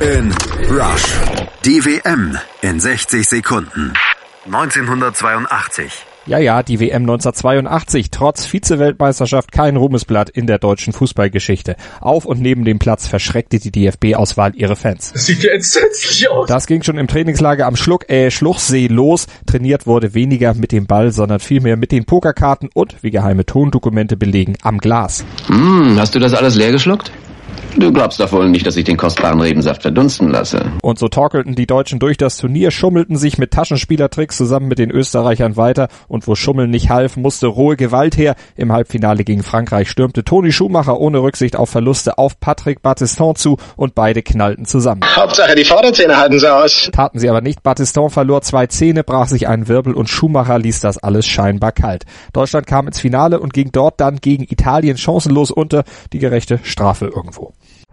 in Rush. Die WM in 60 Sekunden. 1982. Ja, ja, die WM 1982, trotz Vize-Weltmeisterschaft kein Ruhmesblatt in der deutschen Fußballgeschichte. Auf und neben dem Platz verschreckte die DFB-Auswahl ihre Fans. Das sieht ja entsetzlich aus. Das ging schon im Trainingslager am Schluck, äh, Schluchsee los. Trainiert wurde weniger mit dem Ball, sondern vielmehr mit den Pokerkarten und, wie geheime Tondokumente belegen, am Glas. Hm, hast du das alles leer geschluckt? Du glaubst doch wohl nicht, dass ich den kostbaren Rebensaft verdunsten lasse. Und so torkelten die Deutschen durch das Turnier, schummelten sich mit Taschenspielertricks zusammen mit den Österreichern weiter und wo Schummeln nicht half, musste rohe Gewalt her. Im Halbfinale gegen Frankreich stürmte Toni Schumacher ohne Rücksicht auf Verluste auf Patrick Battiston zu und beide knallten zusammen. Hauptsache die Vorderzähne halten sie aus. Taten sie aber nicht. Battiston verlor zwei Zähne, brach sich einen Wirbel und Schumacher ließ das alles scheinbar kalt. Deutschland kam ins Finale und ging dort dann gegen Italien chancenlos unter. Die gerechte Strafe irgendwo.